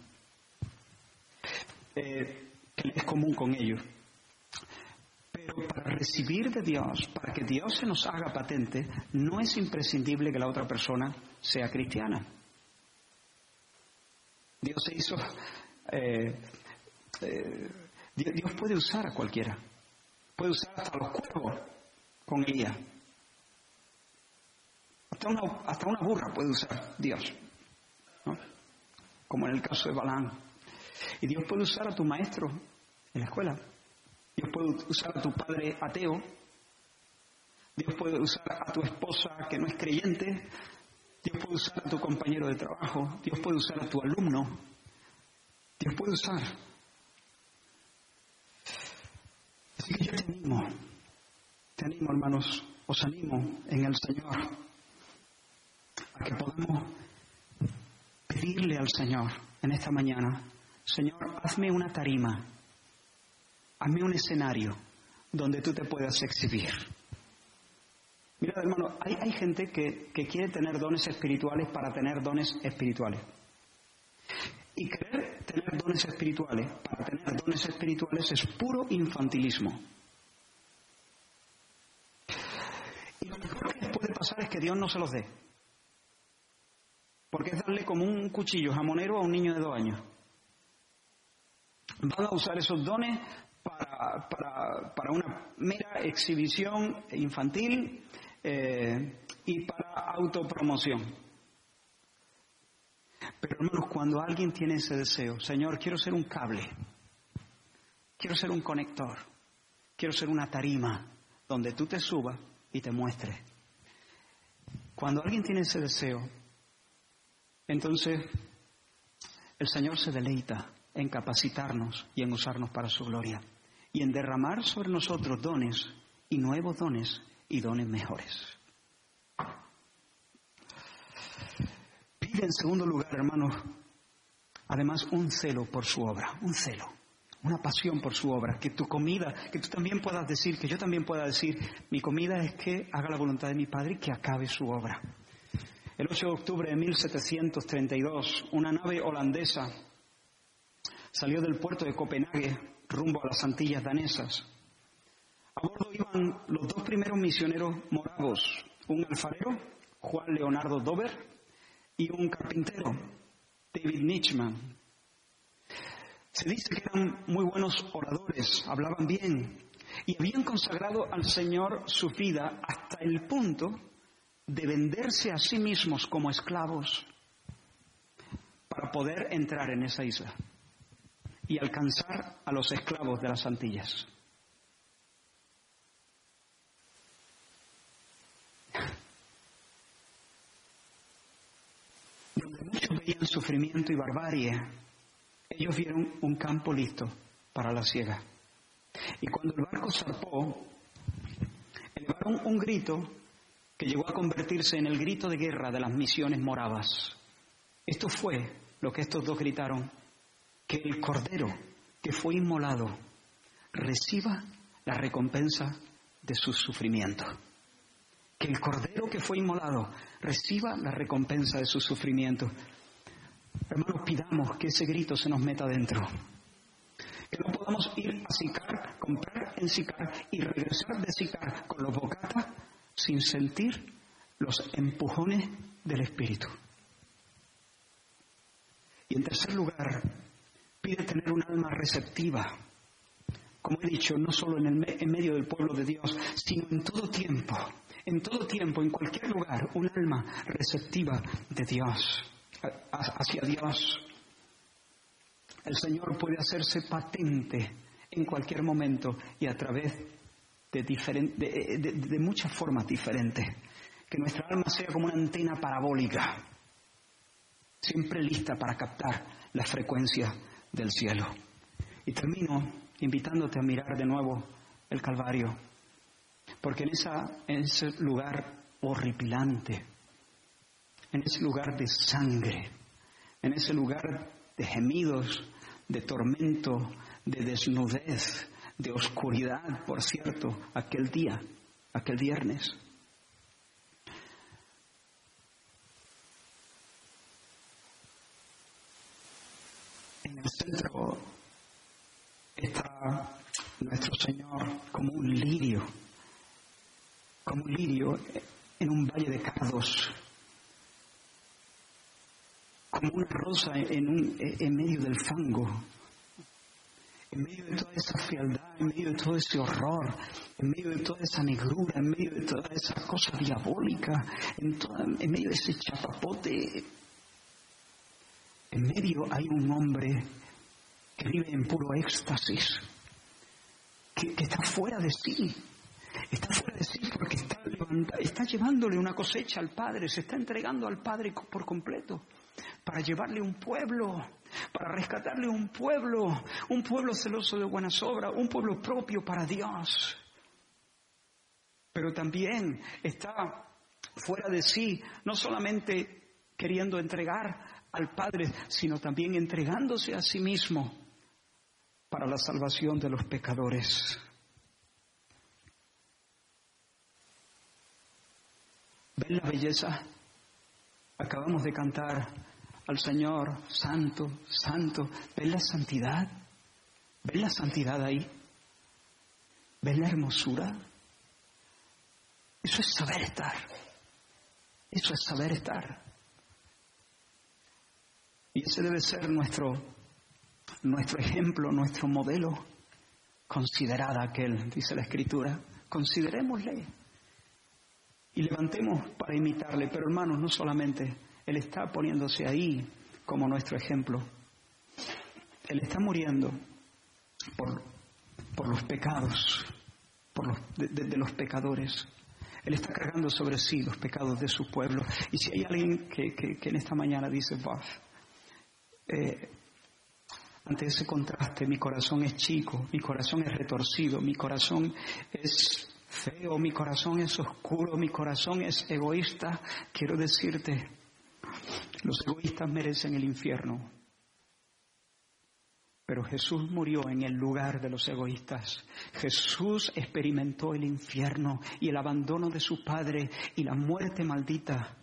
Eh, que es común con ellos. Pero para recibir de Dios, para que Dios se nos haga patente, no es imprescindible que la otra persona sea cristiana. Dios se hizo... Eh, eh, Dios puede usar a cualquiera. Puede usar hasta los cuervos con ella. Hasta una, hasta una burra puede usar Dios. Como en el caso de Balán. Y Dios puede usar a tu maestro en la escuela. Dios puede usar a tu padre ateo. Dios puede usar a tu esposa que no es creyente. Dios puede usar a tu compañero de trabajo. Dios puede usar a tu alumno. Dios puede usar Así que yo te animo, te animo hermanos, os animo en el Señor a que podamos pedirle al Señor en esta mañana, Señor, hazme una tarima, hazme un escenario donde tú te puedas exhibir. Mira, hermano, hay, hay gente que, que quiere tener dones espirituales para tener dones espirituales. Y querer tener dones espirituales para tener dones espirituales es puro infantilismo. Y lo mejor que puede pasar es que Dios no se los dé. Porque es darle como un cuchillo jamonero a un niño de dos años. Van a usar esos dones para una mera exhibición infantil eh, y para autopromoción. Pero cuando alguien tiene ese deseo, Señor, quiero ser un cable, quiero ser un conector, quiero ser una tarima donde tú te subas y te muestres. Cuando alguien tiene ese deseo, entonces el Señor se deleita en capacitarnos y en usarnos para su gloria y en derramar sobre nosotros dones y nuevos dones y dones mejores. En segundo lugar, hermanos, además un celo por su obra, un celo, una pasión por su obra, que tu comida, que tú también puedas decir, que yo también pueda decir, mi comida es que haga la voluntad de mi Padre y que acabe su obra. El 8 de octubre de 1732, una nave holandesa salió del puerto de Copenhague rumbo a las Antillas danesas. A bordo iban los dos primeros misioneros moravos, un alfarero, Juan Leonardo Dover, y un carpintero, David Nichman. Se dice que eran muy buenos oradores, hablaban bien y habían consagrado al Señor su vida hasta el punto de venderse a sí mismos como esclavos para poder entrar en esa isla y alcanzar a los esclavos de las Antillas. Donde muchos veían sufrimiento y barbarie, ellos vieron un campo listo para la ciega. Y cuando el barco zarpó, elevaron un grito que llegó a convertirse en el grito de guerra de las misiones moravas. Esto fue lo que estos dos gritaron, que el Cordero que fue inmolado reciba la recompensa de su sufrimiento. Que el Cordero que fue inmolado reciba la recompensa de su sufrimiento. Hermanos, pidamos que ese grito se nos meta dentro. Que no podamos ir a Sicar, comprar en Sicar y regresar de Sicar con los bocatas sin sentir los empujones del Espíritu. Y en tercer lugar, pide tener un alma receptiva. Como he dicho, no solo en, el, en medio del pueblo de Dios, sino en todo tiempo, en todo tiempo, en cualquier lugar, un alma receptiva de Dios, hacia Dios. El Señor puede hacerse patente en cualquier momento y a través de, de, de, muchas formas diferentes. Que nuestra alma sea como una antena parabólica, siempre lista para captar las frecuencias del cielo. Y termino invitándote a mirar de nuevo el Calvario, porque en, esa, ese lugar horripilante, en ese lugar de sangre, en ese lugar de gemidos, de tormento, de desnudez, de oscuridad, por cierto, aquel día, aquel viernes. En el centro está nuestro Señor como un lirio, como un lirio en un valle de cardos, como una rosa en, un, en medio del fango, en medio de toda esa frialdad, en medio de todo ese horror, en medio de toda esa negrura, en medio de toda esa cosa diabólica, en, en medio de ese chapapote, en medio hay un hombre que vive en puro éxtasis, que, que está fuera de sí, está fuera está, llevándole una cosecha al Padre, se está entregando al Padre por completo para llevarle un pueblo para rescatarle un pueblo, un pueblo celoso de buenas obras, un pueblo propio para Dios. Pero también está fuera de sí, no solamente queriendo entregar al Padre, sino también entregándose a sí mismo para la salvación de los pecadores. ¿Ven la belleza? Acabamos de cantar al Señor, santo, santo. ¿Ven la santidad? ¿Ven la santidad ahí? ¿Ven la hermosura? Eso es saber estar. Eso es saber estar. Y ese debe ser nuestro, nuestro ejemplo, nuestro modelo. Considerad aquel, dice la Escritura. Considerémosle y levantemos para imitarle. Pero hermanos, no solamente Él está poniéndose ahí como nuestro ejemplo. Él está muriendo por, por los pecados, por los, de, los pecadores. Él está cargando sobre sí los pecados de su pueblo. Y si hay alguien que, que, en esta mañana dice, Baf, eh, ante ese contraste, mi corazón es chico, mi corazón es retorcido, mi corazón es feo, mi corazón es oscuro, mi corazón es egoísta, quiero decirte, los egoístas merecen el infierno. Pero Jesús murió en el lugar de los egoístas. Jesús experimentó el infierno y el abandono de su Padre y la muerte maldita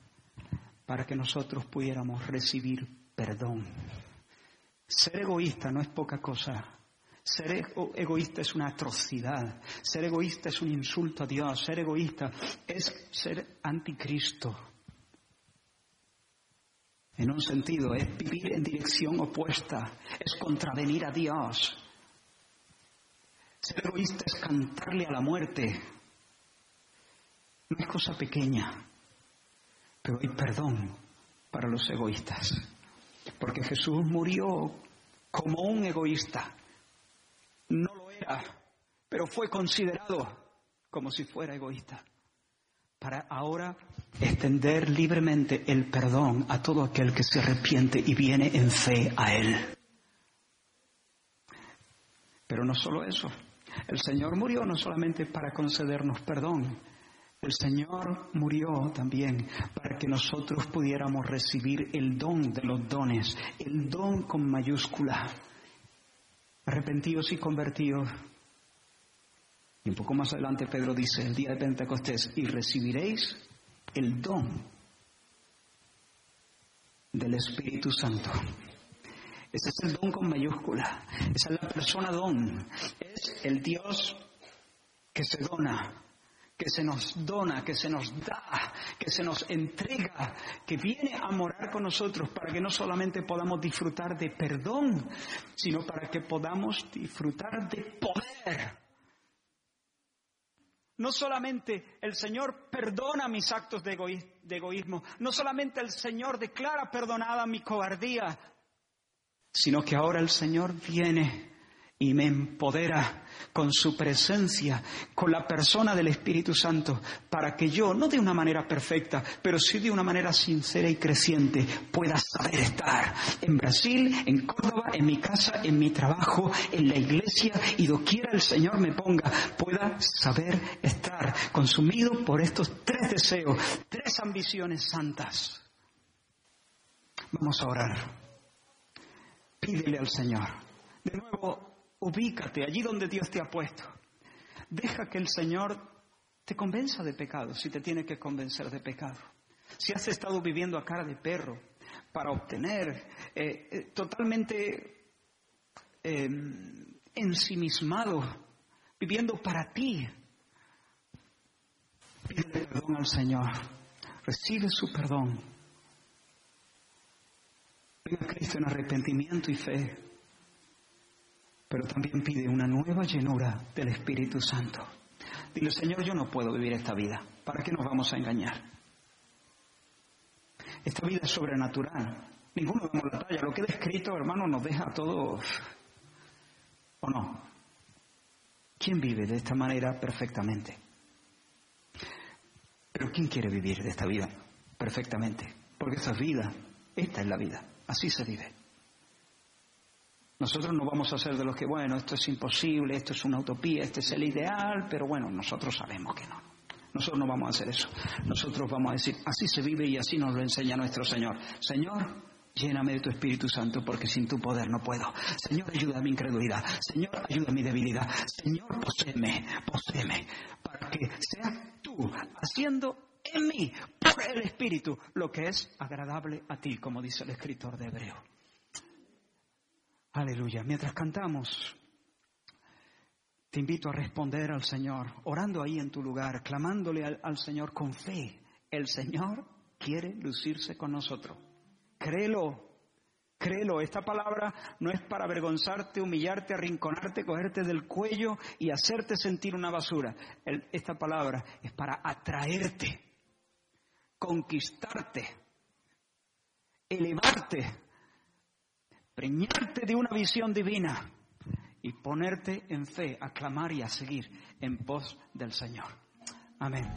para que nosotros pudiéramos recibir perdón. Ser egoísta no es poca cosa. Ser egoísta es una atrocidad. Ser egoísta es un insulto a Dios. Ser egoísta es ser anticristo. En un sentido, es vivir en dirección opuesta. Es contravenir a Dios. Ser egoísta es cantarle a la muerte. No es cosa pequeña, pero hay perdón para los egoístas. Porque Jesús murió como un egoísta no lo era, pero fue considerado como si fuera egoísta, para ahora extender libremente el perdón a todo aquel que se arrepiente y viene en fe a Él. Pero no solo eso, el Señor murió no solamente para concedernos perdón, el Señor murió también para que nosotros pudiéramos recibir el don de los dones, el don con mayúscula arrepentidos y convertidos. Y un poco más adelante Pedro dice, el día de Pentecostés, y recibiréis el don del Espíritu Santo. Ese es el don con mayúscula. Esa es la persona don. Es el Dios que se dona que se nos dona, que se nos da, que se nos entrega, que viene a morar con nosotros para que no solamente podamos disfrutar de perdón, sino para que podamos disfrutar de poder. No solamente el Señor perdona mis actos de, egoísmo, no solamente el Señor declara perdonada mi cobardía, sino que ahora el Señor viene y me empodera con su presencia, con la persona del Espíritu Santo, para que yo, no de una manera perfecta, pero sí de una manera sincera y creciente, pueda saber estar en Brasil, en Córdoba, en mi casa, en mi trabajo, en la iglesia y doquiera el Señor me ponga, pueda saber estar consumido por estos tres deseos, tres ambiciones santas. Vamos a orar. Pídele al Señor. De nuevo, Ubícate allí donde Dios te ha puesto. Deja que el Señor te convenza de pecado, si te tiene que convencer de pecado. Si has estado viviendo a cara de perro para obtener eh, eh, totalmente em, ensimismado, viviendo para ti, pide perdón al Señor. Recibe su perdón. Venga Cristo en arrepentimiento y fe pero también pide una nueva llenura del Espíritu Santo. Dile, Señor, yo no puedo vivir esta vida. ¿Para qué nos vamos a engañar? Esta vida es sobrenatural. Ninguno vemos la talla. Lo que he descrito, hermano, nos deja a todos. ¿O no? ¿Quién vive de esta manera perfectamente? Pero ¿quién quiere vivir de esta vida perfectamente? Porque esa es vida, esta es la vida, así se vive. Nosotros no vamos a ser de los que, bueno, esto es imposible, esto es una utopía, este es el ideal, pero bueno, nosotros sabemos que no. Nosotros no vamos a hacer eso. Nosotros vamos a decir, así se vive y así nos lo enseña nuestro Señor. Señor, lléname de tu Espíritu Santo porque sin tu poder no puedo. Señor, ayuda a mi incredulidad. Señor, ayuda a mi debilidad. Señor, poséeme, poséeme, para que seas tú haciendo en mí, por el Espíritu, lo que es agradable a ti, como dice el escritor de Hebreo. Aleluya. Mientras cantamos, te invito a responder al Señor, orando ahí en tu lugar, clamándole al, Señor con fe. El Señor quiere lucirse con nosotros. Créelo, créelo. Esta palabra no es para avergonzarte, humillarte, arrinconarte, cogerte del cuello y hacerte sentir una basura. esta palabra es para atraerte, conquistarte, elevarte, preñarte de una visión divina y ponerte en fe, a clamar y a seguir en pos del Señor. Amén.